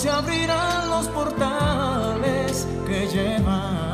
se abrirán los portales que llevan.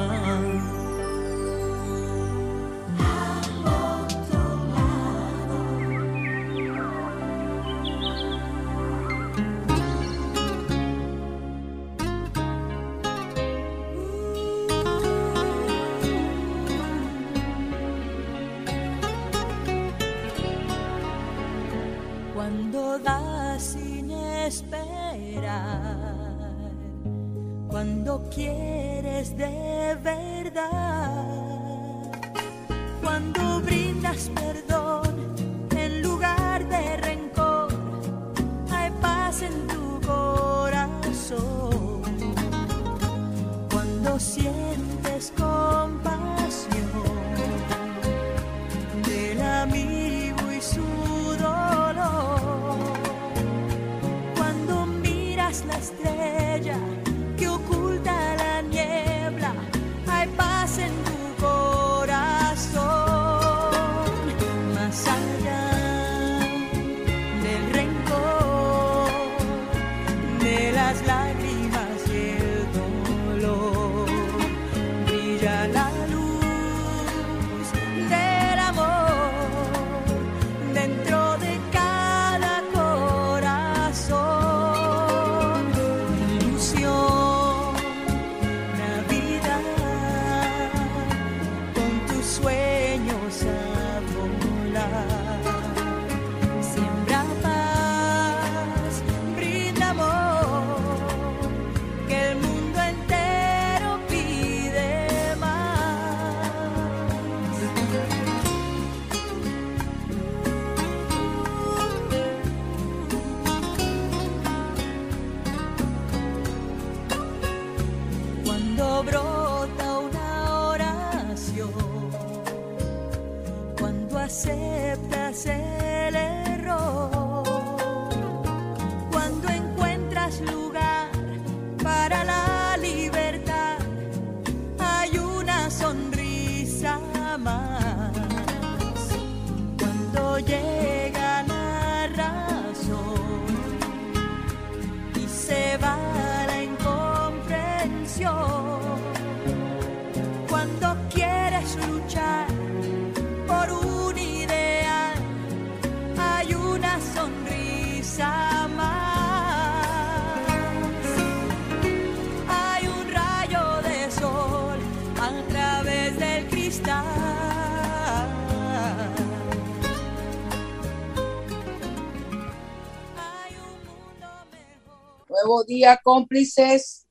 Nuevo día, cómplices.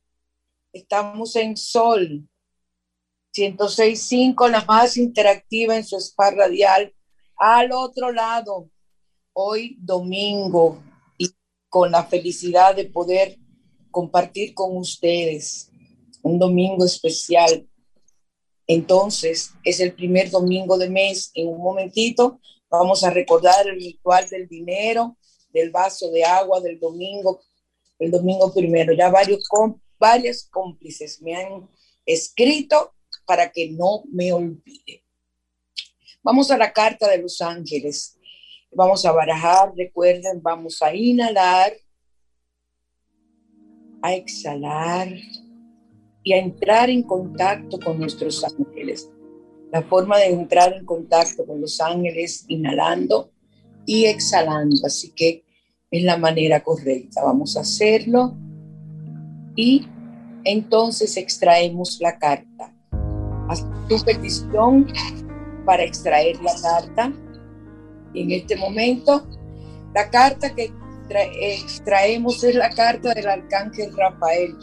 Estamos en Sol 106.5, la más interactiva en su espar radial. Al otro lado, hoy domingo, y con la felicidad de poder compartir con ustedes un domingo especial. Entonces, es el primer domingo de mes. En un momentito vamos a recordar el ritual del dinero, del vaso de agua del domingo el domingo primero. Ya varios, varios cómplices me han escrito para que no me olvide. Vamos a la carta de los ángeles. Vamos a barajar, recuerden, vamos a inhalar, a exhalar y a entrar en contacto con nuestros ángeles. La forma de entrar en contacto con los ángeles, inhalando y exhalando. Así que es la manera correcta. Vamos a hacerlo y entonces extraemos la carta. Haz tu petición para extraer la carta. En este momento, la carta que extraemos es la carta del arcángel Rafael.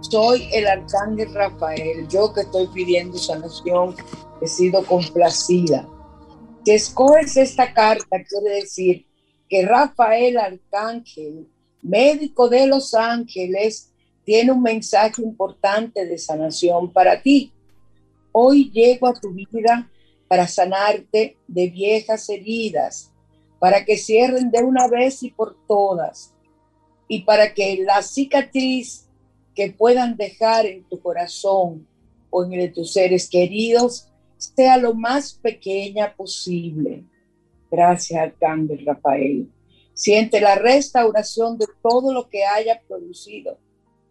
Soy el arcángel Rafael, yo que estoy pidiendo sanación, he sido complacida. Si escoges esta carta, quiere decir que Rafael Arcángel, médico de los ángeles, tiene un mensaje importante de sanación para ti. Hoy llego a tu vida para sanarte de viejas heridas, para que cierren de una vez y por todas, y para que la cicatriz que puedan dejar en tu corazón o en el de tus seres queridos sea lo más pequeña posible. Gracias, Arcángel Rafael. Siente la restauración de todo lo que haya producido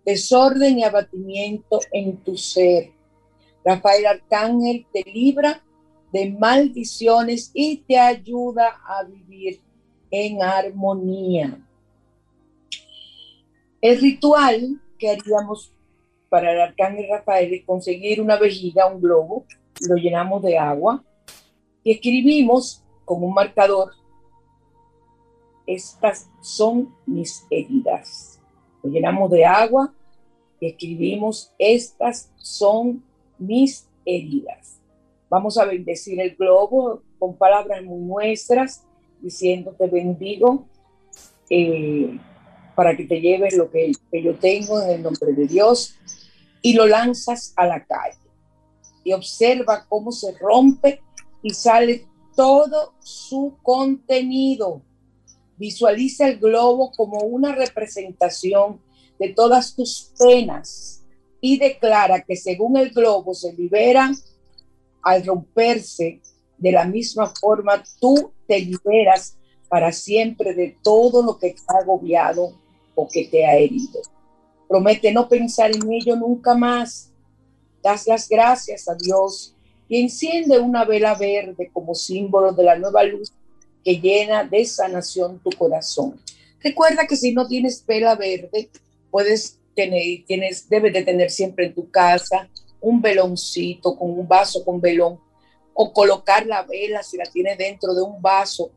desorden y abatimiento en tu ser. Rafael Arcángel te libra de maldiciones y te ayuda a vivir en armonía. El ritual que haríamos para el Arcángel Rafael es conseguir una vejiga, un globo, lo llenamos de agua y escribimos con un marcador, estas son mis heridas. Lo llenamos de agua escribimos, estas son mis heridas. Vamos a bendecir el globo con palabras nuestras, diciéndote bendigo eh, para que te lleves lo que, que yo tengo en el nombre de Dios y lo lanzas a la calle. Y observa cómo se rompe y sale todo su contenido. Visualiza el globo como una representación de todas tus penas y declara que según el globo se liberan al romperse, de la misma forma tú te liberas para siempre de todo lo que te ha agobiado o que te ha herido. Promete no pensar en ello nunca más. Das las gracias a Dios y enciende una vela verde como símbolo de la nueva luz que llena de sanación tu corazón. Recuerda que si no tienes vela verde, puedes tener, tienes, debes de tener siempre en tu casa un veloncito con un vaso con velón o colocar la vela si la tienes dentro de un vaso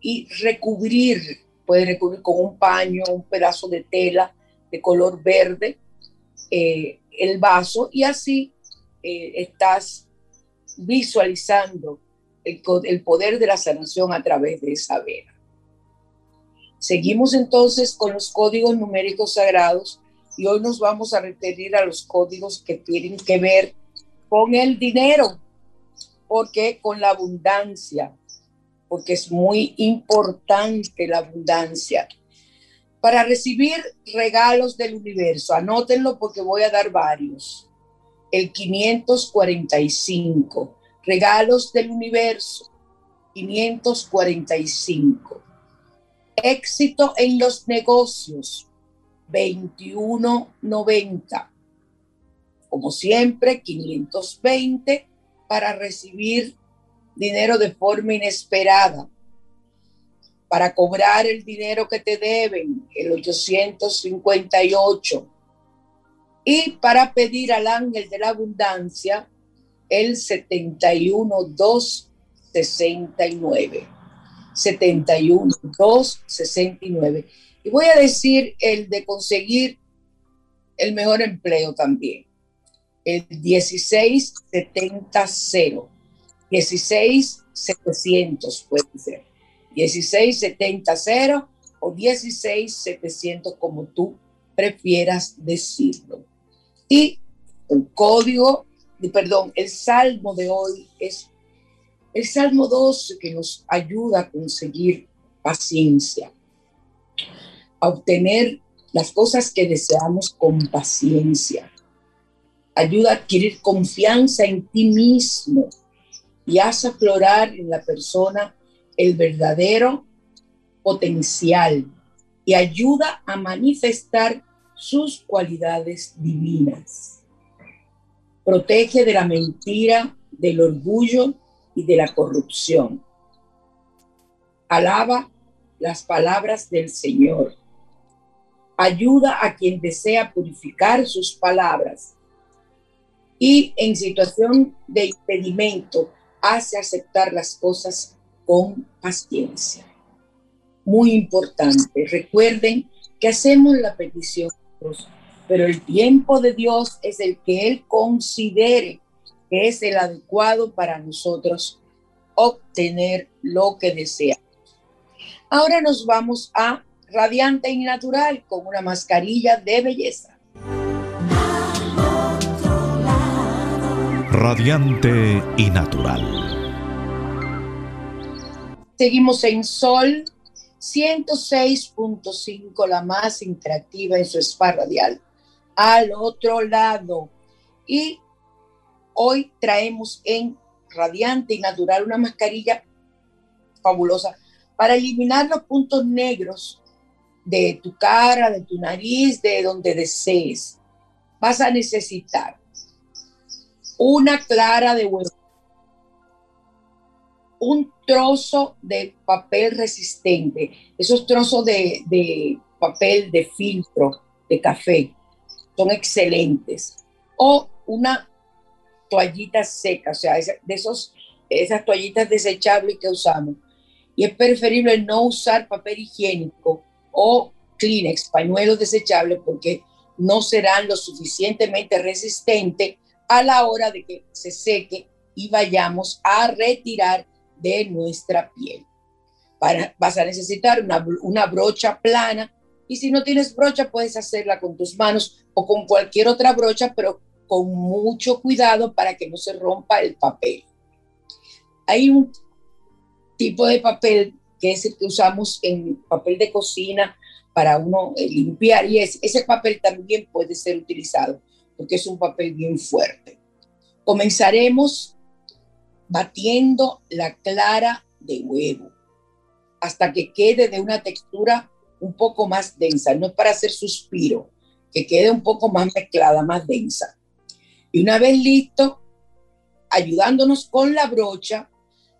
y recubrir, puedes recubrir con un paño, un pedazo de tela de color verde eh, el vaso y así eh, estás visualizando el, poder de la sanación a través de esa vela. Seguimos entonces con los códigos numéricos sagrados y hoy nos vamos a referir a los códigos que tienen que ver con el dinero, porque con la abundancia, porque es muy importante la abundancia. Para recibir regalos del universo, anótenlo porque voy a dar varios. El 545, regalos del universo, 545 Éxito en los negocios, 21.90. Como siempre, 520 para recibir dinero de forma inesperada. Para cobrar el dinero que te deben, el 858. Y para pedir al ángel de la abundancia, el 71269. 71, 2, 69. Y voy a decir el de conseguir el mejor empleo también. el 16700, 16700 puede ser, 16700 o 16700 como tú prefieras decirlo. Y el código, perdón, el salmo de hoy es el salmo 12 que nos ayuda a conseguir paciencia, a obtener las cosas que deseamos con paciencia. Ayuda a adquirir confianza en ti mismo y hace aflorar en la persona el verdadero potencial y ayuda a manifestar sus cualidades divinas. Protege de la mentira, del orgullo y de la corrupción. Alaba las palabras del Señor. Ayuda a quien desea purificar sus palabras. Y en situación de impedimento, hace aceptar las cosas con paciencia. Muy importante. Recuerden que hacemos la petición, pero el tiempo de Dios es el que Él considere que es el adecuado para nosotros obtener lo que deseamos. Ahora nos vamos a radiante y natural con una mascarilla de belleza. Radiante y natural. Seguimos en Sol 106.5, la más interactiva en su spa radial. Al otro lado. Y hoy traemos en Radiante y Natural una mascarilla fabulosa para eliminar los puntos negros de tu cara, de tu nariz, de donde desees. Vas a necesitar una clara de huevo, un trozo de papel resistente, esos trozos de, de papel de filtro de café son excelentes, o una toallita seca, o sea, de esos, esas toallitas desechables que usamos. Y es preferible no usar papel higiénico o Kleenex, pañuelos desechables, porque no serán lo suficientemente resistentes a la hora de que se seque y vayamos a retirar de nuestra piel. Para, vas a necesitar una, una brocha plana y si no tienes brocha puedes hacerla con tus manos o con cualquier otra brocha, pero con mucho cuidado para que no se rompa el papel. Hay un tipo de papel que es el que usamos en papel de cocina para uno eh, limpiar y es, ese papel también puede ser utilizado porque es un papel bien fuerte. Comenzaremos batiendo la clara de huevo hasta que quede de una textura un poco más densa, no para hacer suspiro, que quede un poco más mezclada, más densa. Y una vez listo, ayudándonos con la brocha,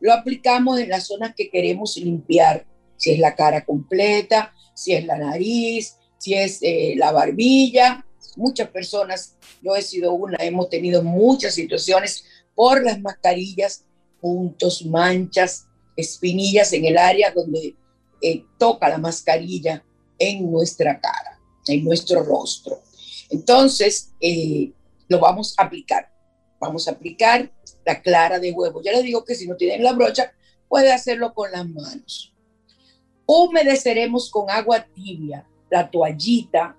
lo aplicamos en las zonas que queremos limpiar, si es la cara completa, si es la nariz, si es eh, la barbilla. Muchas personas, yo he sido una, hemos tenido muchas situaciones por las mascarillas, puntos, manchas, espinillas en el área donde eh, toca la mascarilla en nuestra cara, en nuestro rostro. Entonces, eh, lo vamos a aplicar. Vamos a aplicar la clara de huevo. Ya les digo que si no tienen la brocha, puede hacerlo con las manos. Humedeceremos con agua tibia la toallita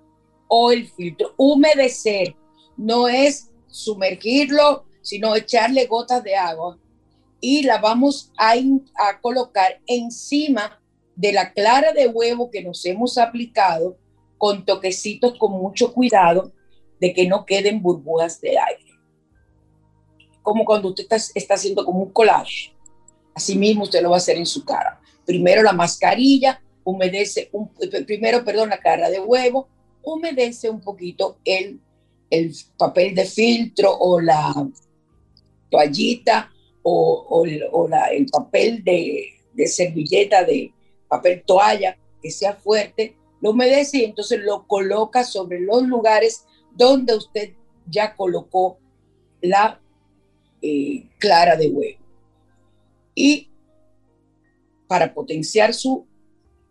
o el filtro. Humedecer no es sumergirlo, sino echarle gotas de agua y la vamos a, a colocar encima de la clara de huevo que nos hemos aplicado con toquecitos con mucho cuidado de que no queden burbujas de aire como cuando usted está, haciendo como un collage. Así mismo usted lo va a hacer en su cara. Primero la mascarilla, humedece, un, primero, perdón, la cara de huevo, humedece un poquito el, el papel de filtro o la toallita o, el papel de, de servilleta, de papel toalla, que sea fuerte, lo humedece y entonces lo coloca sobre los lugares donde usted ya colocó la eh, clara de huevo. Y para potenciar su,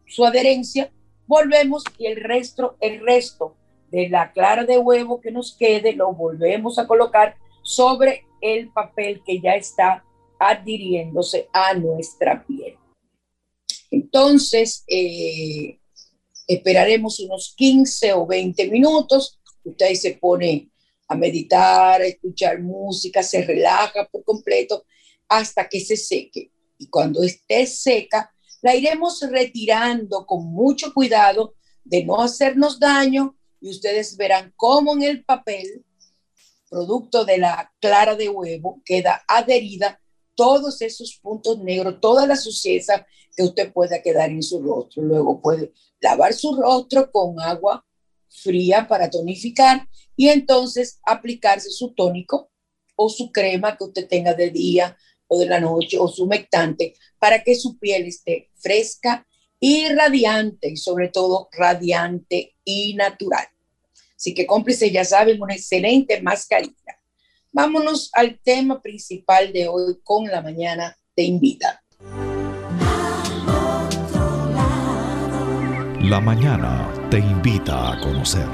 su adherencia, volvemos y el resto, el resto de la clara de huevo que nos quede, lo volvemos a colocar sobre el papel que ya está adhiriéndose a nuestra piel. Entonces, eh, esperaremos unos 15 o 20 minutos. Usted se pone a meditar, a escuchar música, se relaja por completo hasta que se seque. Y cuando esté seca, la iremos retirando con mucho cuidado de no hacernos daño y ustedes verán cómo en el papel, producto de la clara de huevo, queda adherida todos esos puntos negros, toda la suciedad que usted pueda quedar en su rostro. Luego puede lavar su rostro con agua fría para tonificar y entonces aplicarse su tónico o su crema que usted tenga de día o de la noche o su humectante para que su piel esté fresca y radiante y sobre todo radiante y natural. Así que cómplices ya saben, una excelente mascarilla. Vámonos al tema principal de hoy con la mañana te invita. La mañana te invita a conocer.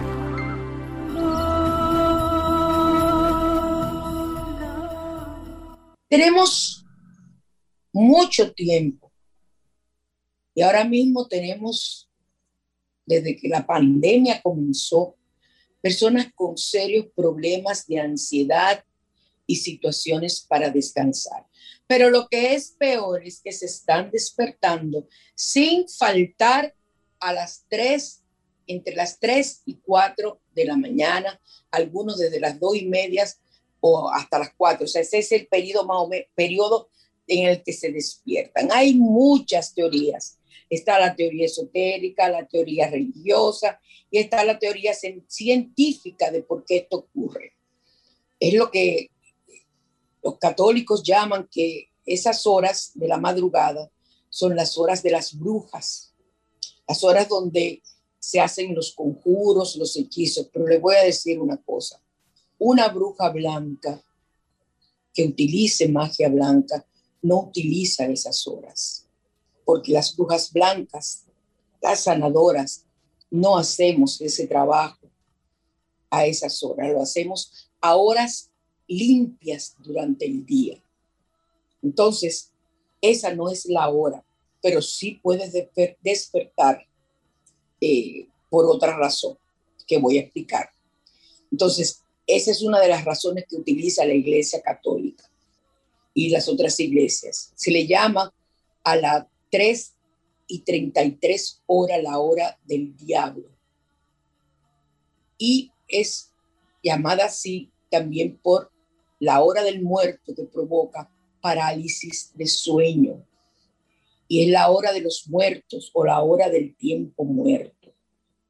Tenemos mucho tiempo y ahora mismo tenemos, desde que la pandemia comenzó, personas con serios problemas de ansiedad y situaciones para descansar. Pero lo que es peor es que se están despertando sin faltar a las 3, entre las 3 y 4 de la mañana, algunos desde las 2 y media o hasta las 4. O sea, ese es el periodo, más periodo en el que se despiertan. Hay muchas teorías. Está la teoría esotérica, la teoría religiosa y está la teoría científica de por qué esto ocurre. Es lo que los católicos llaman que esas horas de la madrugada son las horas de las brujas las horas donde se hacen los conjuros, los hechizos. Pero le voy a decir una cosa, una bruja blanca que utilice magia blanca no utiliza esas horas, porque las brujas blancas, las sanadoras, no hacemos ese trabajo a esas horas, lo hacemos a horas limpias durante el día. Entonces, esa no es la hora pero sí puedes despertar eh, por otra razón que voy a explicar. Entonces, esa es una de las razones que utiliza la Iglesia Católica y las otras iglesias. Se le llama a las 3 y 33 horas la hora del diablo. Y es llamada así también por la hora del muerto que provoca parálisis de sueño y es la hora de los muertos o la hora del tiempo muerto.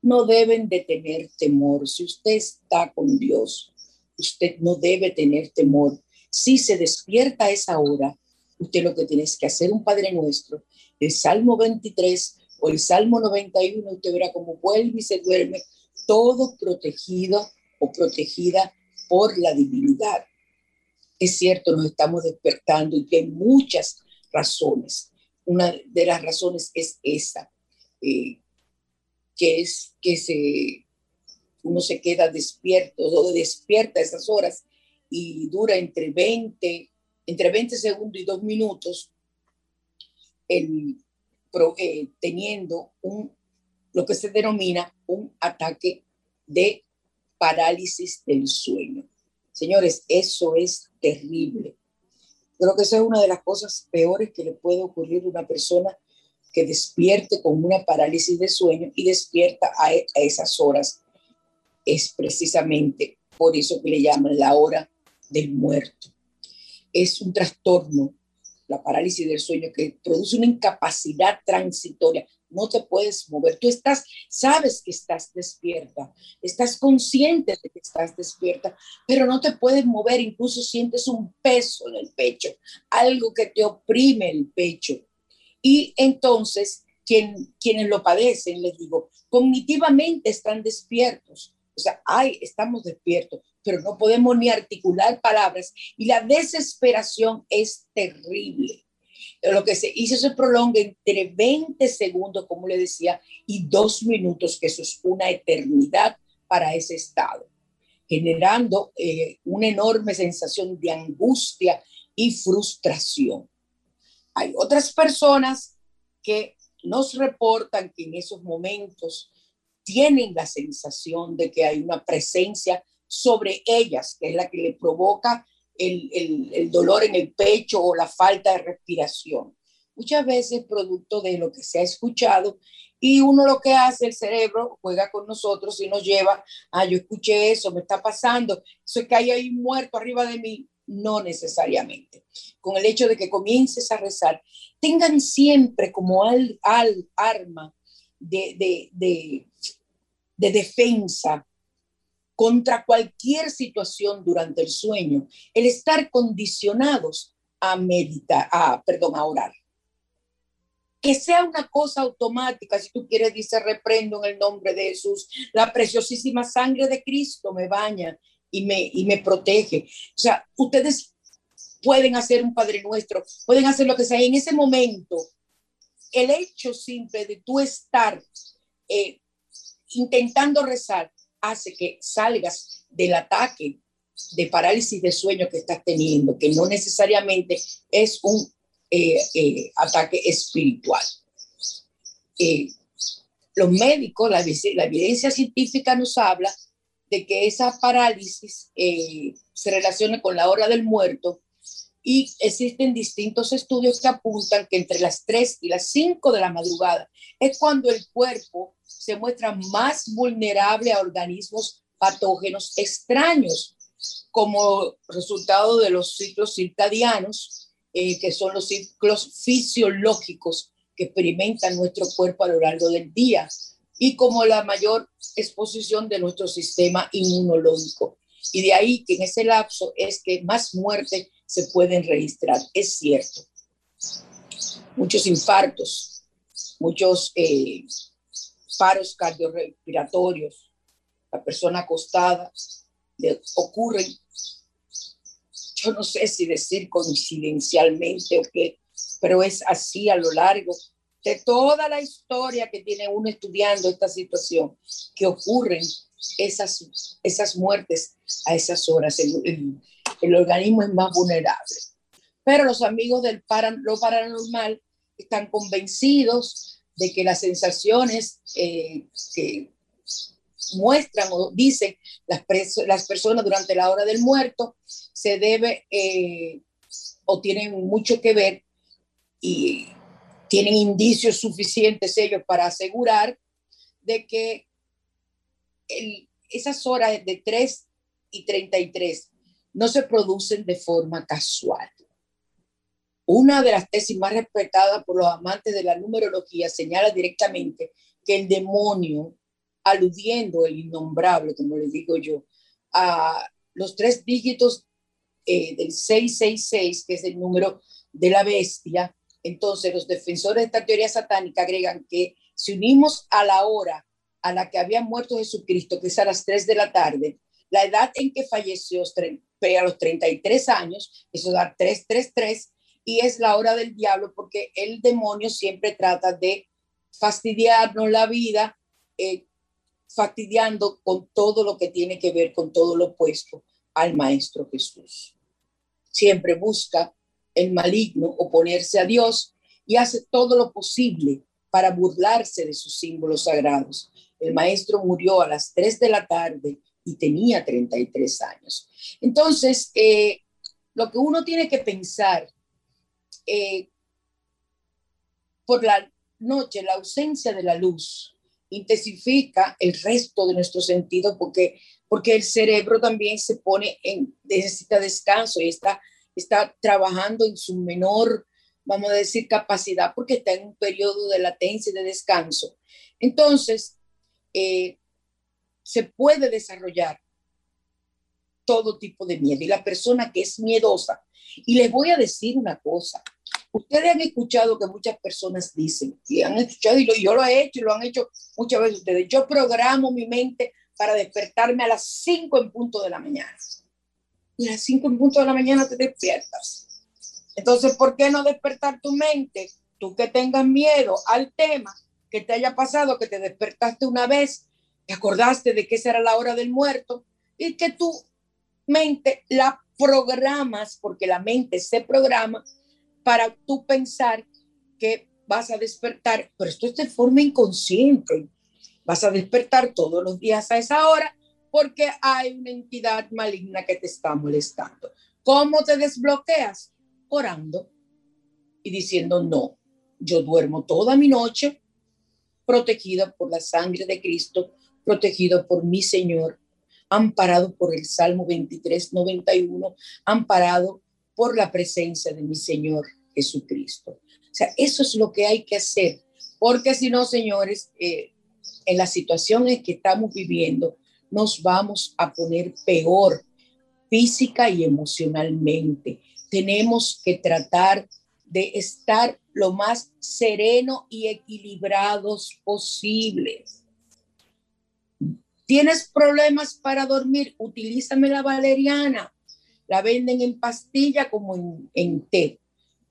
No deben de tener temor. Si usted está con Dios, usted no debe tener temor. Si se despierta a esa hora, usted lo que tiene que hacer un Padre Nuestro, el Salmo 23 o el Salmo 91, usted verá cómo vuelve y se duerme, todo protegido o protegida por la divinidad. Es cierto, nos estamos despertando y que hay muchas razones una de las razones es esa, eh, que es que se, uno se queda despierto o despierta a esas horas y dura entre 20, entre 20 segundos y dos minutos el, eh, teniendo un, lo que se denomina un ataque de parálisis del sueño. Señores, eso es terrible. Creo que esa es una de las cosas peores que le puede ocurrir a una persona que despierte con una parálisis de sueño y despierta a, esas horas. Es precisamente por eso que le llaman la hora del muerto. Es un trastorno, la parálisis del sueño, que produce una incapacidad transitoria no te puedes mover. Tú estás, sabes que estás despierta, estás consciente de que estás despierta, pero no te puedes mover, incluso sientes un peso en el pecho, algo que te oprime el pecho. Y entonces, quien, quienes lo padecen, les digo, cognitivamente están despiertos. O sea, ay, estamos despiertos, pero no podemos ni articular palabras y la desesperación es terrible lo que se hizo se prolonga entre 20 segundos, como le decía, y dos minutos, que eso es una eternidad para ese estado, generando eh, una enorme sensación de angustia y frustración. Hay otras personas que nos reportan que en esos momentos tienen la sensación de que hay una presencia sobre ellas, que es la que le provoca el, el, dolor en el pecho o la falta de respiración. Muchas veces producto de lo que se ha escuchado y uno lo que hace, el cerebro juega con nosotros y nos lleva, ah, yo escuché eso, me está pasando, eso es que hay ahí muerto arriba de mí. No necesariamente. Con el hecho de que comiences a rezar, tengan siempre como al, al arma de, de, de, de defensa contra cualquier situación durante el sueño, el estar condicionados a meditar, a, perdón, a orar. Que sea una cosa automática, si tú quieres, dice, reprendo en el nombre de Jesús, la preciosísima sangre de Cristo me baña y me, y me protege. O sea, ustedes pueden hacer un Padre Nuestro, pueden hacer lo que sea. En ese momento, el hecho simple de tú estar eh, intentando rezar, hace que salgas del ataque de parálisis de sueño que estás teniendo, que no necesariamente es un eh, eh, ataque espiritual. Eh, los médicos, la, la, evidencia científica nos habla de que esa parálisis se relaciona con la hora del muerto y existen distintos estudios que apuntan que entre las 3 y las 5 de la madrugada es cuando el cuerpo se muestra más vulnerable a organismos patógenos extraños, como resultado de los ciclos circadianos, eh, que son los ciclos fisiológicos que experimentan nuestro cuerpo a lo largo del día, y como la mayor exposición de nuestro sistema inmunológico. Y de ahí que en ese lapso es que más muertes se pueden registrar. Es cierto. Muchos infartos, muchos eh, paros cardiorrespiratorios, la persona acostada, le ocurren, yo no sé si decir coincidencialmente o qué, pero es así a lo largo de toda la historia que tiene uno estudiando esta situación, que ocurren esas, esas muertes a esas horas. Organismo es más vulnerable. Pero los amigos del lo paranormal están convencidos de que las sensaciones eh, que muestran o dicen las, las, personas durante la hora del muerto se debe eh, o tienen mucho que ver y tienen indicios suficientes ellos para asegurar de que esas horas de 3 y 33 no se producen de forma casual. Una de las tesis más respetadas por los amantes de la numerología señala directamente que el demonio, aludiendo el innombrable, como le digo yo, a los tres dígitos eh, del 666, que es el número de la bestia, entonces los defensores de esta teoría satánica agregan que si unimos a la hora a la que había muerto Jesucristo, que es a las 3 de la tarde, la edad en que falleció a los 33 años, eso da 333, y es la hora del diablo porque el demonio siempre trata de fastidiarnos la vida, eh, fastidiando con todo lo que tiene que ver con todo lo opuesto al Maestro Jesús. Siempre busca el maligno oponerse a Dios y hace todo lo posible para burlarse de sus símbolos sagrados. El maestro murió a las 3 de la tarde y tenía 33 años. Entonces, eh, lo que uno tiene que pensar eh, por la noche, la ausencia de la luz intensifica el resto de nuestros sentidos porque, porque el cerebro también se pone en, necesita descanso y está, está trabajando en su menor, vamos a decir, capacidad porque está en un periodo de latencia y de descanso. Entonces, eh, se puede desarrollar todo tipo de miedo y la persona que es miedosa. Y les voy a decir una cosa, Ustedes han escuchado que muchas personas dicen, y han escuchado, y yo lo he hecho y lo han hecho muchas veces ustedes, yo programo mi mente para despertarme a las 5 en punto de la mañana. Y a las 5 en punto de la mañana te despiertas. Entonces, ¿por qué no despertar tu mente? Tú que tengas miedo al tema, que te haya pasado, que te despertaste una vez te acordaste de que esa era la hora del muerto y que tu mente la programas, porque la mente se programa para tú pensar que vas a despertar, pero esto es de forma inconsciente. Vas a despertar todos los días a esa hora porque hay una entidad maligna que te está molestando. ¿Cómo te desbloqueas? Orando y diciendo, no, yo duermo toda mi noche protegido por la sangre de Cristo, protegido por mi Señor, amparado por el Salmo 23, 91, amparado por la presencia de mi Señor Jesucristo. O sea, eso es lo que hay que hacer, porque si no, señores, eh, en las situaciones que estamos viviendo, nos vamos a poner peor física y emocionalmente. Tenemos que tratar de estar lo más sereno y equilibrados posibles. ¿Tienes problemas para dormir? Utilízame la valeriana. La venden en pastilla como en, té.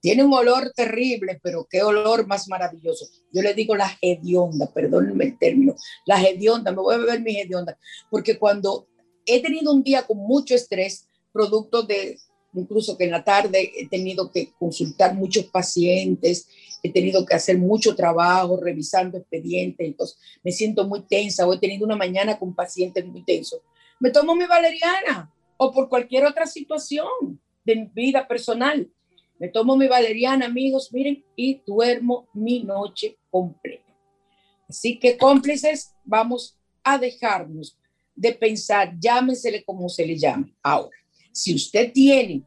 Tiene un olor terrible, pero qué olor más maravilloso. Yo le digo la hedionda, perdónenme el término, la hedionda, me voy a beber mi hedionda, porque cuando he tenido un día con mucho estrés, producto de incluso que en la tarde he tenido que consultar muchos pacientes, he tenido que hacer mucho trabajo revisando expedientes, entonces me siento muy tensa o he tenido una mañana con pacientes muy tensos. Me tomo mi valeriana o por cualquier otra situación de mi vida personal. Me tomo mi valeriana, amigos, miren, y duermo mi noche completa. Así que cómplices, vamos a dejarnos de pensar, llámensele como se le llame. Ahora, si usted tiene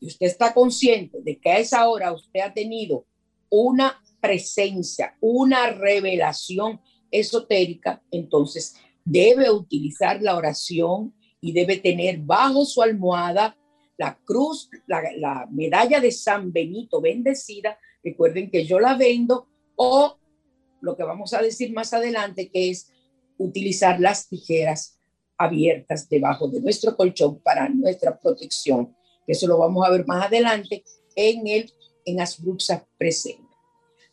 y usted está consciente de que a esa hora usted ha tenido una presencia, una revelación esotérica, entonces debe utilizar la oración y debe tener bajo su almohada la cruz, la, medalla de San Benito bendecida. Recuerden que yo la vendo o lo que vamos a decir más adelante, que es utilizar las tijeras abiertas debajo de nuestro colchón para nuestra protección. Eso lo vamos a ver más adelante en el en Asbruxa presente.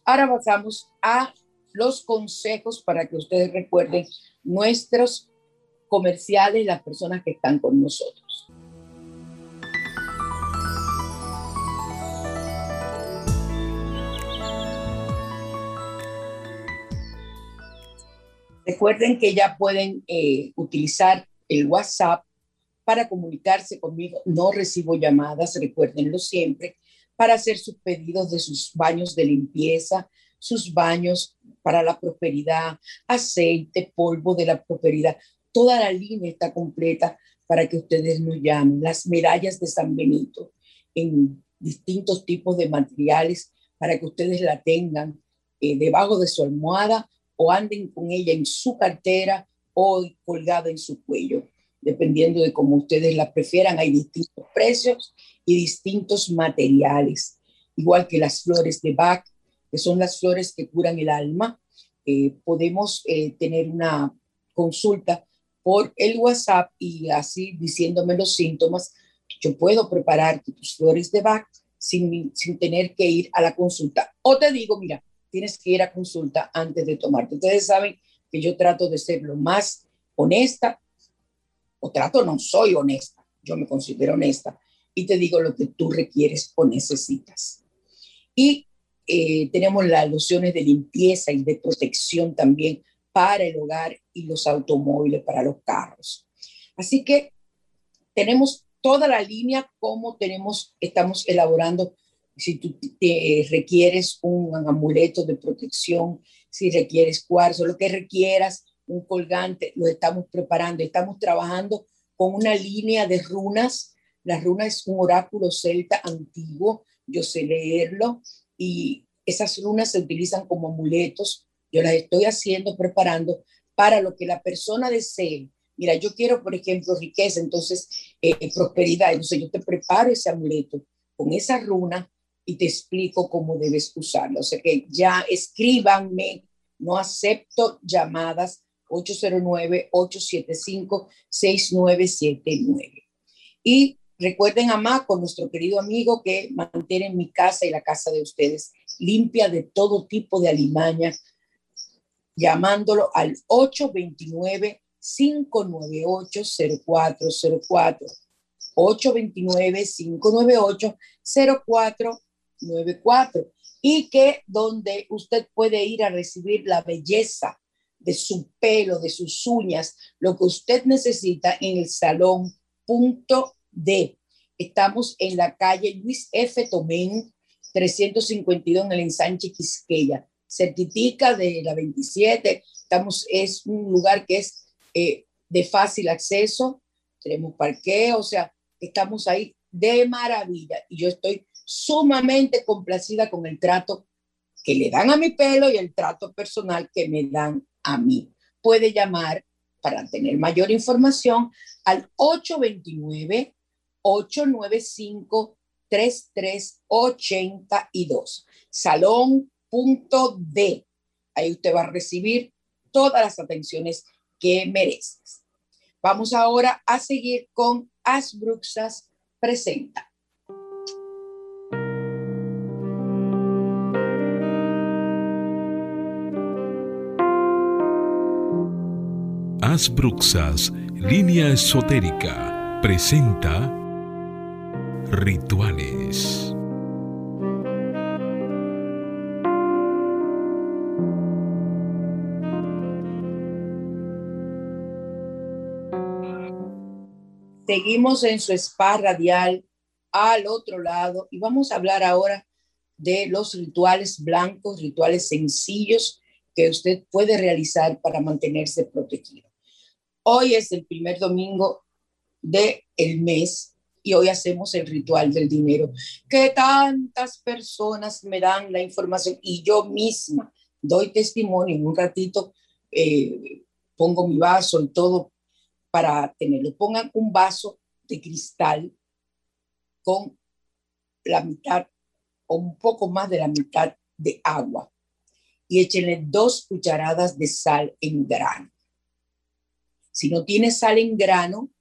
Ahora pasamos a los consejos para que ustedes recuerden nuestros comerciales las personas que están con nosotros. Recuerden que ya pueden eh, utilizar el WhatsApp para comunicarse conmigo. No recibo llamadas, recuérdenlo siempre, para hacer sus pedidos de sus baños de limpieza, sus baños para la prosperidad, aceite, polvo de la prosperidad. Toda la línea está completa para que ustedes nos llamen. Las medallas de San Benito en distintos tipos de materiales para que ustedes la tengan eh, debajo de su almohada o anden con ella en su cartera o colgada en su cuello, dependiendo de cómo ustedes la prefieran. Hay distintos precios y distintos materiales, igual que las flores de Bach, que son las flores que curan el alma. Eh, podemos eh, tener una consulta por el WhatsApp y así diciéndome los síntomas, yo puedo preparar tus flores de Bach sin, sin tener que ir a la consulta. O te digo, mira, tienes que ir a consulta antes de tomarte. Ustedes saben que yo trato de ser lo más honesta, o trato, no soy honesta, yo me considero honesta, y te digo lo que tú requieres o necesitas. Y eh, tenemos las lociones de limpieza y de protección también para el hogar y los automóviles, para los carros. Así que tenemos toda la línea como tenemos, estamos elaborando si tú te requieres un amuleto de protección, si requieres cuarzo, lo que requieras, un colgante, lo estamos preparando. Estamos trabajando con una línea de runas. La runa es un oráculo celta antiguo, yo sé leerlo, y esas runas se utilizan como amuletos. Yo las estoy haciendo, preparando para lo que la persona desee. Mira, yo quiero, por ejemplo, riqueza, entonces eh, prosperidad. Entonces yo te preparo ese amuleto con esa runa y te explico cómo debes usarlo. O sea que ya escríbanme, no acepto llamadas 809-875-6979. Y recuerden a con nuestro querido amigo, que mantiene mi casa y la casa de ustedes limpia de todo tipo de alimaña, llamándolo al 829-598-0404. 829-598-0494 y que donde usted puede ir a recibir la belleza de su pelo, de sus uñas, lo que usted necesita en el salón punto D. Estamos en la calle Luis F. Tomén, 352 en el ensanche Quisqueya. Certifica de la 27. Estamos, es un lugar que es eh, de fácil acceso. Tenemos parqueo, o sea, estamos ahí de maravilla. Y yo estoy sumamente complacida con el trato que le dan a mi pelo y el trato personal que me dan a mí. Puede llamar para tener mayor información al 829-895-3382. Salón.d. Ahí usted va a recibir todas las atenciones que mereces. Vamos ahora a seguir con Asbruxas Presenta. Bruxas, línea esotérica, presenta Rituales. Seguimos en su spa radial al otro lado y vamos a hablar ahora de los rituales blancos, rituales sencillos que usted puede realizar para mantenerse protegido. Hoy es el primer domingo del el mes y hoy hacemos el ritual del dinero, que tantas personas me dan la información y yo misma doy testimonio en un ratito, eh, pongo mi vaso y todo para tenerlo. Pongan un vaso de cristal con la mitad o un poco más de la mitad de agua y échenle dos cucharadas de sal en grano. Si no tiene sal en grano,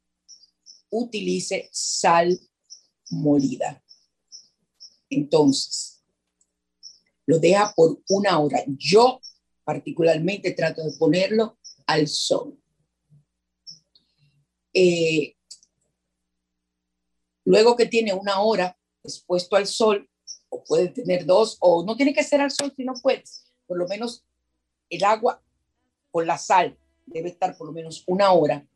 utilice sal molida. Entonces, lo deja por una hora. Yo particularmente trato de ponerlo al sol. Eh, luego que tiene una hora expuesto al sol, o puede tener dos, o no tiene que ser al sol si no puedes, por lo menos el agua con la sal debe estar por lo menos una hora.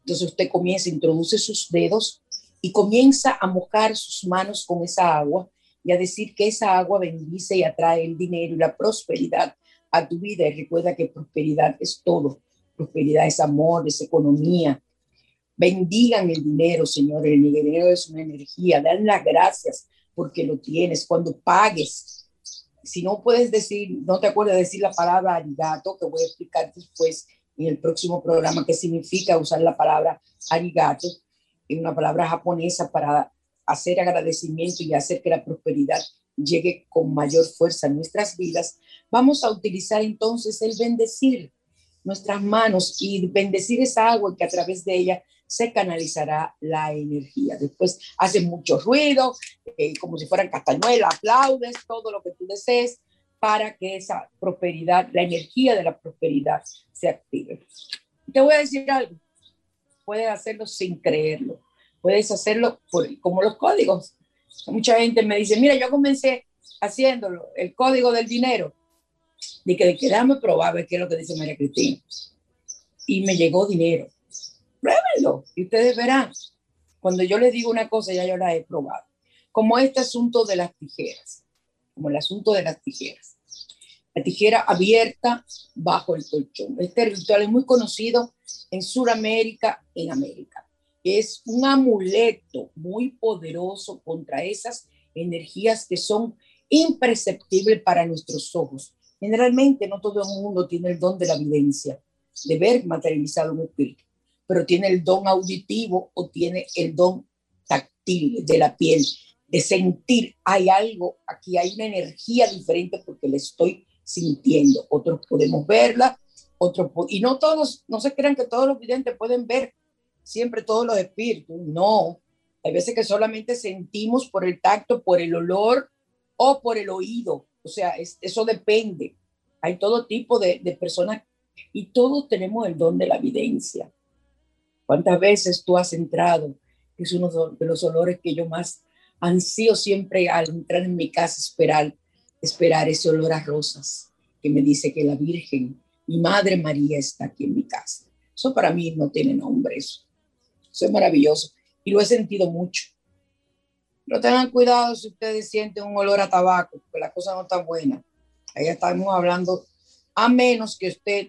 Entonces usted comienza, introduce sus dedos y comienza a mojar sus manos con esa agua y a decir que esa agua bendice y atrae el dinero y la prosperidad a tu vida. Y recuerda que prosperidad es todo. Prosperidad es amor, es economía. Bendigan el dinero, Señor. El dinero es una energía. Dan las gracias porque lo tienes. Cuando pagues, si no puedes decir, no te acuerdas de decir la palabra arigato, que voy a explicar después, en el próximo programa qué significa usar la palabra arigato, es una palabra japonesa para hacer agradecimiento y hacer que la prosperidad llegue con mayor fuerza a nuestras vidas, vamos a utilizar entonces el bendecir nuestras manos y bendecir esa agua que a través de ella se canalizará la energía. Después hace mucho ruido, eh, como si fueran castañuelas, aplaudes, todo lo que tú desees, para que esa prosperidad, la energía de la prosperidad se active. Te voy a decir algo, puedes hacerlo sin creerlo, puedes hacerlo por, como los códigos. Mucha gente me dice, mira, yo comencé haciéndolo, el código del dinero, de que, que déjame probar qué es lo que dice María Cristina. Y me llegó dinero. Pruébenlo y ustedes verán. Cuando yo les digo una cosa, ya yo la he probado. Como este asunto de las tijeras como el asunto de las tijeras. La tijera abierta bajo el colchón. Este ritual es muy conocido en Sudamérica, en América. Es un amuleto muy poderoso contra esas energías que son imperceptibles para nuestros ojos. Generalmente no todo el mundo tiene el don de la evidencia, de ver materializado un espíritu, pero tiene el don auditivo o tiene el don táctil de la piel, de sentir, hay algo, aquí hay una energía diferente porque le estoy sintiendo. Otros podemos verla, otros, y no todos, no se crean que todos los videntes pueden ver siempre todos los espíritus, no. Hay veces que solamente sentimos por el tacto, por el olor o por el oído, o sea, eso depende. hay todo tipo de, de personas y todos tenemos el don de la evidencia. ¿Cuántas veces tú has entrado? Es uno de los olores que yo más ansío siempre al entrar en mi casa, esperar, esperar ese olor a rosas que me dice que la Virgen, mi Madre María, está aquí en mi casa. Eso para mí no tiene nombre, eso. Eso es maravilloso y lo he sentido mucho. No tengan cuidado si ustedes sienten un olor a tabaco, porque la cosa no está buena. Ahí estamos hablando, a menos que usted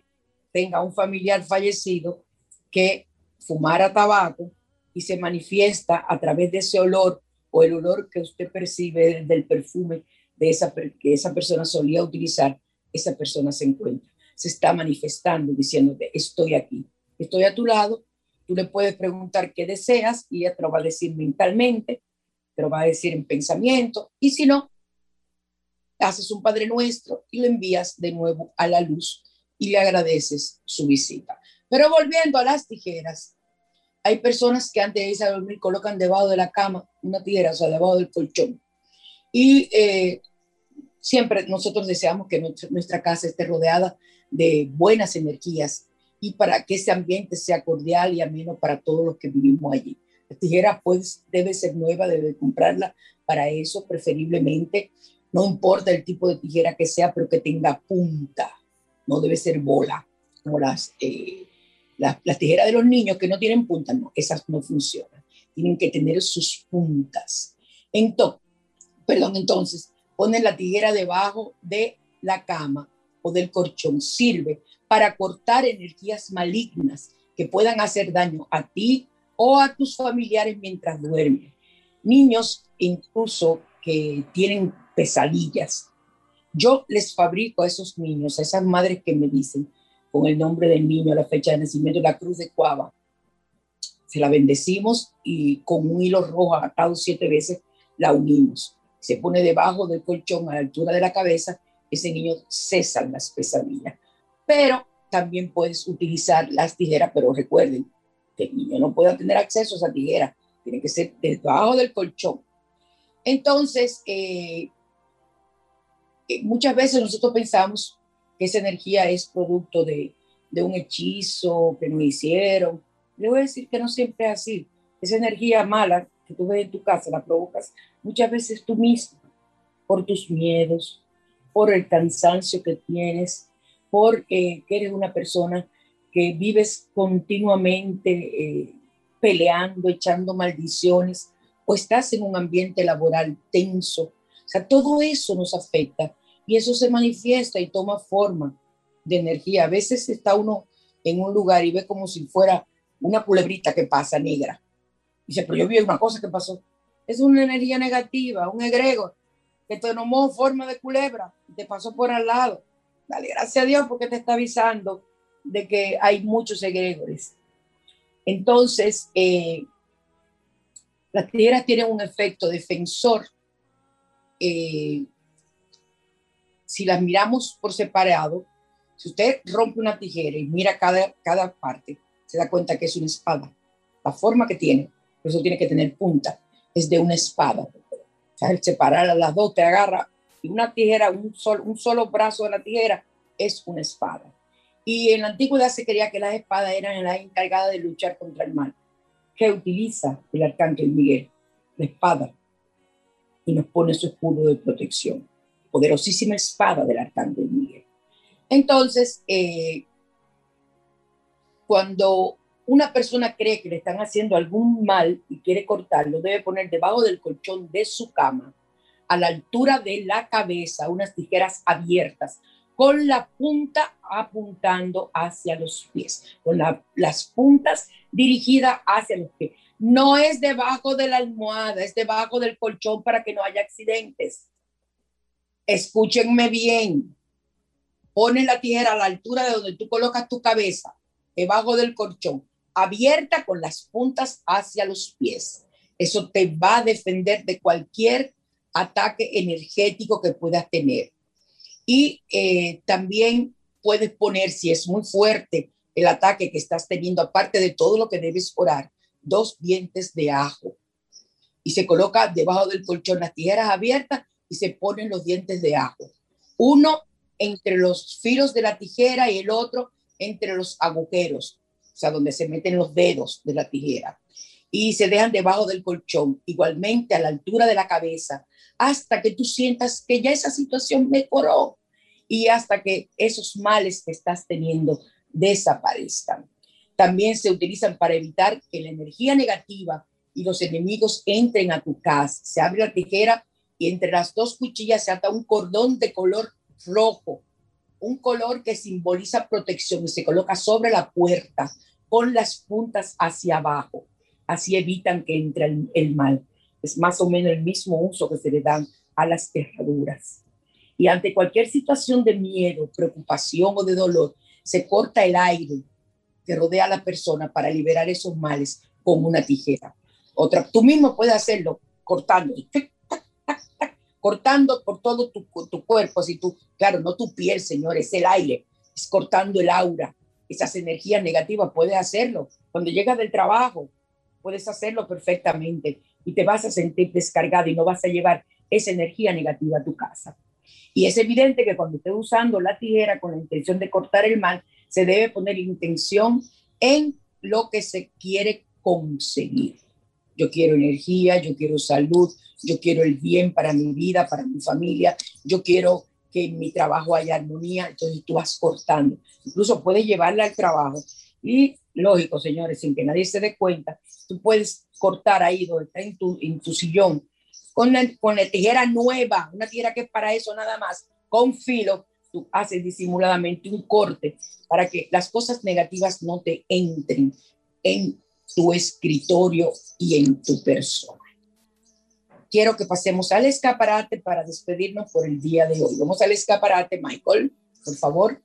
tenga un familiar fallecido que fumara tabaco y se manifiesta a través de ese olor o el olor que usted percibe del perfume de esa que esa persona solía utilizar, esa persona se encuentra, se está manifestando diciéndote, estoy aquí, estoy a tu lado, tú le puedes preguntar qué deseas y ella te lo va a decir mentalmente, te lo va a decir en pensamiento, y si no, haces un Padre Nuestro y lo envías de nuevo a la luz y le agradeces su visita. Pero volviendo a las tijeras, hay personas que antes de irse a dormir colocan debajo de la cama una tijera, o sea, debajo del colchón. Y eh, siempre nosotros deseamos que nuestra casa esté rodeada de buenas energías y para que ese ambiente sea cordial y ameno para todos los que vivimos allí. La tijera pues, debe ser nueva, debe comprarla para eso, preferiblemente. No importa el tipo de tijera que sea, pero que tenga punta no debe ser bola, como las, eh, las, tijeras de los niños que no tienen puntas, no, esas no funcionan. Tienen que tener sus puntas. Entonces, perdón, entonces, ponen la tijera debajo de la cama o del colchón. Sirve para cortar energías malignas que puedan hacer daño a ti o a tus familiares mientras duermen. Niños incluso que tienen pesadillas, yo les fabrico a esos niños, a esas madres que me dicen con el nombre del niño, la fecha de nacimiento, la cruz de Cuava. Se la bendecimos y con un hilo rojo atado siete veces la unimos. Se pone debajo del colchón a la altura de la cabeza, ese niño cesa las pesadillas. Pero también puedes utilizar las tijeras, pero recuerden que el niño no puede tener acceso a esa tijera, tiene que ser debajo del colchón. Entonces, eh, muchas veces nosotros pensamos que esa energía es producto de, de un hechizo que nos hicieron. Le voy a decir que no siempre es así. Esa energía mala que tú ves en tu casa la provocas muchas veces tú mismo, por tus miedos, por el cansancio que tienes, por eh, que eres una persona que vives continuamente eh, peleando, echando maldiciones, o estás en un ambiente laboral tenso, o sea, todo eso nos afecta y eso se manifiesta y toma forma de energía. A veces está uno en un lugar y ve como si fuera una culebrita que pasa negra. Y dice, pero yo vi una cosa que pasó. Es una energía negativa, un egregor que te forma de culebra y te pasó por al lado. Dale gracias a Dios porque te está avisando de que hay muchos egregores. Entonces, eh, las tierras tienen un efecto defensor eh, si las miramos por separado, si usted rompe una tijera y mira cada, cada parte, se da cuenta que es una espada. La forma que tiene, por eso tiene que tener punta, es de una espada. O sea, el separar a las dos te agarra y una tijera, un, un solo brazo de la tijera es una espada. Y en la antigüedad se creía que las espadas eran las encargadas de luchar contra el mal. ¿Qué utiliza el arcángel Miguel? La espada y nos pone su escudo de protección. Poderosísima espada del arcángel Miguel. Entonces, eh, cuando una persona cree que le están haciendo algún mal y quiere cortarlo, debe poner debajo del colchón de su cama, a la altura de la cabeza, unas tijeras abiertas, con la punta apuntando hacia los pies, con las puntas dirigidas hacia los pies. No es debajo de la almohada, es debajo del colchón para que no haya accidentes. Escúchenme bien. Pone la tijera a la altura de donde tú colocas tu cabeza, debajo del colchón, abierta con las puntas hacia los pies. Eso te va a defender de cualquier ataque energético que puedas tener. Y eh, también puedes poner, si es muy fuerte el ataque que estás teniendo, aparte de todo lo que debes orar, dos dientes de ajo y se coloca debajo del colchón las tijeras abiertas y se ponen los dientes de ajo. Uno entre los filos de la tijera y el otro entre los agujeros, o sea, donde se meten los dedos de la tijera. Y se dejan debajo del colchón, igualmente a la altura de la cabeza, hasta que tú sientas que ya esa situación mejoró y hasta que esos males que estás teniendo desaparezcan. También se utilizan para evitar que la energía negativa y los enemigos entren a tu casa. Se abre la tijera y entre las dos cuchillas se ata un cordón de color rojo, un color que simboliza protección y se coloca sobre la puerta con las puntas hacia abajo. Así evitan que entre el, mal. Es más o menos el mismo uso que se le dan a las cerraduras. Y ante cualquier situación de miedo, preocupación o de dolor, se corta el aire que rodea a la persona para liberar esos males con una tijera. Otra, tú mismo puedes hacerlo cortando, cortando por todo tu, cuerpo, así tú, claro, no tu piel, señor, es el aire, es cortando el aura, esas energías negativas, puedes hacerlo. Cuando llegas del trabajo, puedes hacerlo perfectamente y te vas a sentir descargado y no vas a llevar esa energía negativa a tu casa. Y es evidente que cuando estés usando la tijera con la intención de cortar el mal, se debe poner intención en lo que se quiere conseguir. Yo quiero energía, yo quiero salud, yo quiero el bien para mi vida, para mi familia, yo quiero que en mi trabajo haya armonía, entonces tú vas cortando. Incluso puedes llevarla al trabajo y, lógico, señores, sin que nadie se dé cuenta, tú puedes cortar ahí donde está en tu, en tu sillón con la, con la tijera nueva, una tijera que es para eso nada más, con filo, tú haces disimuladamente un corte para que las cosas negativas no te entren en tu escritorio y en tu persona. Quiero que pasemos al escaparate para despedirnos por el día de hoy. Vamos al escaparate, Michael, por favor.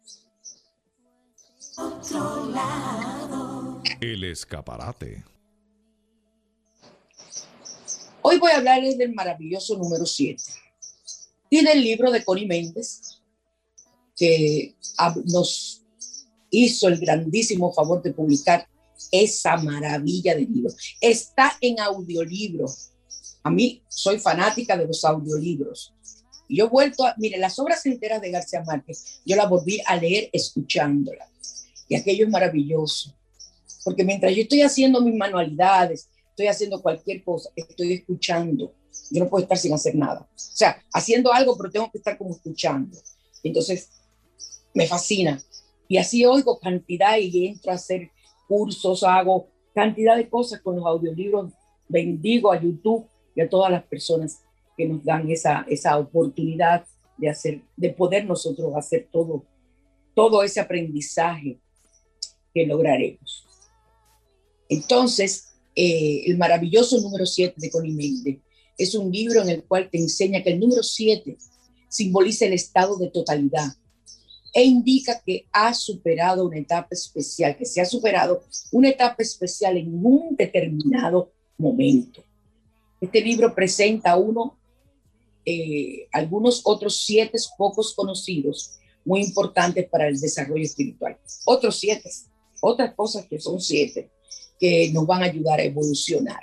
El escaparate. Hoy voy a hablarles del maravilloso número 7. Tiene el libro de Connie Méndez, que nos hizo el grandísimo favor de publicar esa maravilla de libro. Está en audiolibro. A mí soy fanática de los audiolibros. Yo he vuelto a, mire, las obras enteras de García Márquez, yo las volví a leer escuchándola. Y aquello es maravilloso. Porque mientras yo estoy haciendo mis manualidades, estoy haciendo cualquier cosa, estoy escuchando. Yo no puedo estar sin hacer nada. O sea, haciendo algo, pero tengo que estar como escuchando. Entonces, me fascina. Y así oigo cantidad y entro a hacer cursos, hago cantidad de cosas con los audiolibros. Bendigo a YouTube y a todas las personas que nos dan esa, esa oportunidad de hacer, de poder nosotros hacer todo, todo ese aprendizaje que lograremos. Entonces, eh, el maravilloso número 7 de Connie Méndez. Es un libro en el cual te enseña que el número 7 simboliza el estado de totalidad e indica que ha superado una etapa especial, que se ha superado una etapa especial en un determinado momento. Este libro presenta uno, eh, algunos otros siete pocos conocidos, muy importantes para el desarrollo espiritual. Otros siete, otras cosas que son siete, que nos van a ayudar a evolucionar.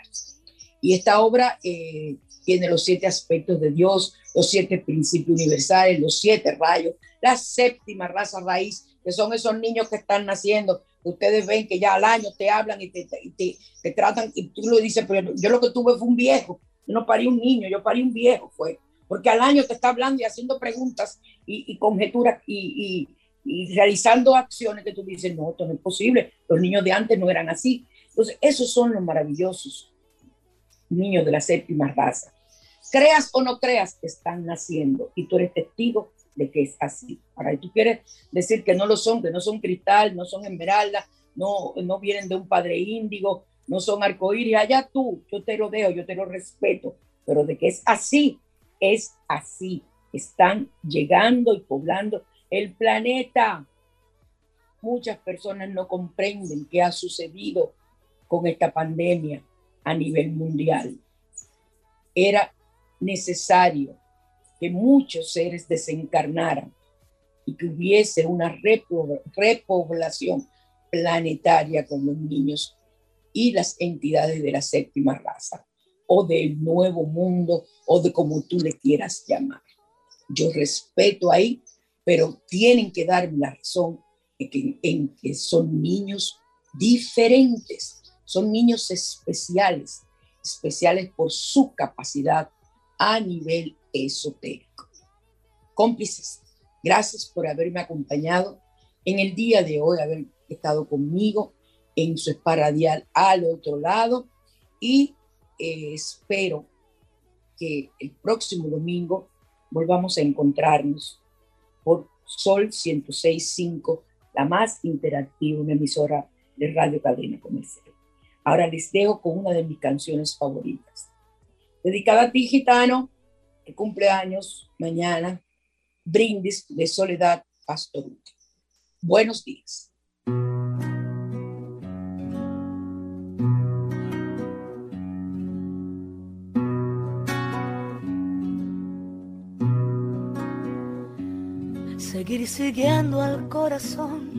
Y esta obra eh, tiene los siete aspectos de Dios, los siete principios universales, los siete rayos, la séptima raza raíz, que son esos niños que están naciendo. Ustedes ven que ya al año te hablan y te, te, te tratan, y tú lo dices, pero yo lo que tuve fue un viejo, yo no parí un niño, yo parí un viejo, fue. Porque al año te está hablando y haciendo preguntas y, y conjeturas y, y, y realizando acciones que tú dices, no, esto no es posible, los niños de antes no eran así. Entonces, esos son los maravillosos niños de la séptima raza. Creas o no creas, están naciendo y tú eres testigo de que es así. Ahora, tú quieres decir que no lo son, que no son cristal, no son esmeralda, no, no vienen de un padre índigo, no son arcoíris, allá tú, yo te lo dejo, yo te lo respeto, pero de que es así, es así. Están llegando y poblando el planeta. Muchas personas no comprenden qué ha sucedido con esta pandemia a nivel mundial. Era necesario que muchos seres desencarnaran y que hubiese una repoblación planetaria con los niños y las entidades de la séptima raza o del nuevo mundo o de como tú le quieras llamar. Yo respeto ahí, pero tienen que darme la razón en que, en que son niños diferentes, son niños especiales, especiales por su capacidad a nivel esotérico. Cómplices, gracias por haberme acompañado en el día de hoy, haber estado conmigo en su spa radial al otro lado y eh, espero que el próximo domingo volvamos a encontrarnos por Sol 106.5, la más interactiva, emisora de Radio Cadena Comercial. Ahora les dejo con una de mis canciones favoritas, dedicada a ti, gitano, que cumpleaños mañana, Brindis de Soledad Pastor. Buenos días. seguir siguiendo al corazón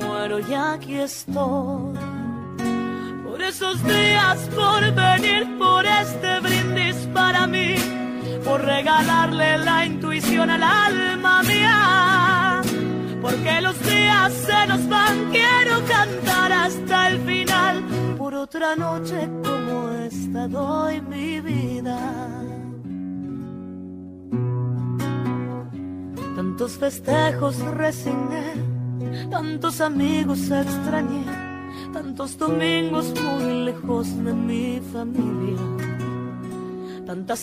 muero y aquí estoy. Por esos días, por venir, por este brindis para mí, por regalarle la intuición al alma mía. Porque los días se nos van, quiero cantar hasta el final. Por otra noche como esta doy mi vida. Tantos festejos resigné, tantos amigos extrañé, tantos domingos muy lejos de mi familia, tantas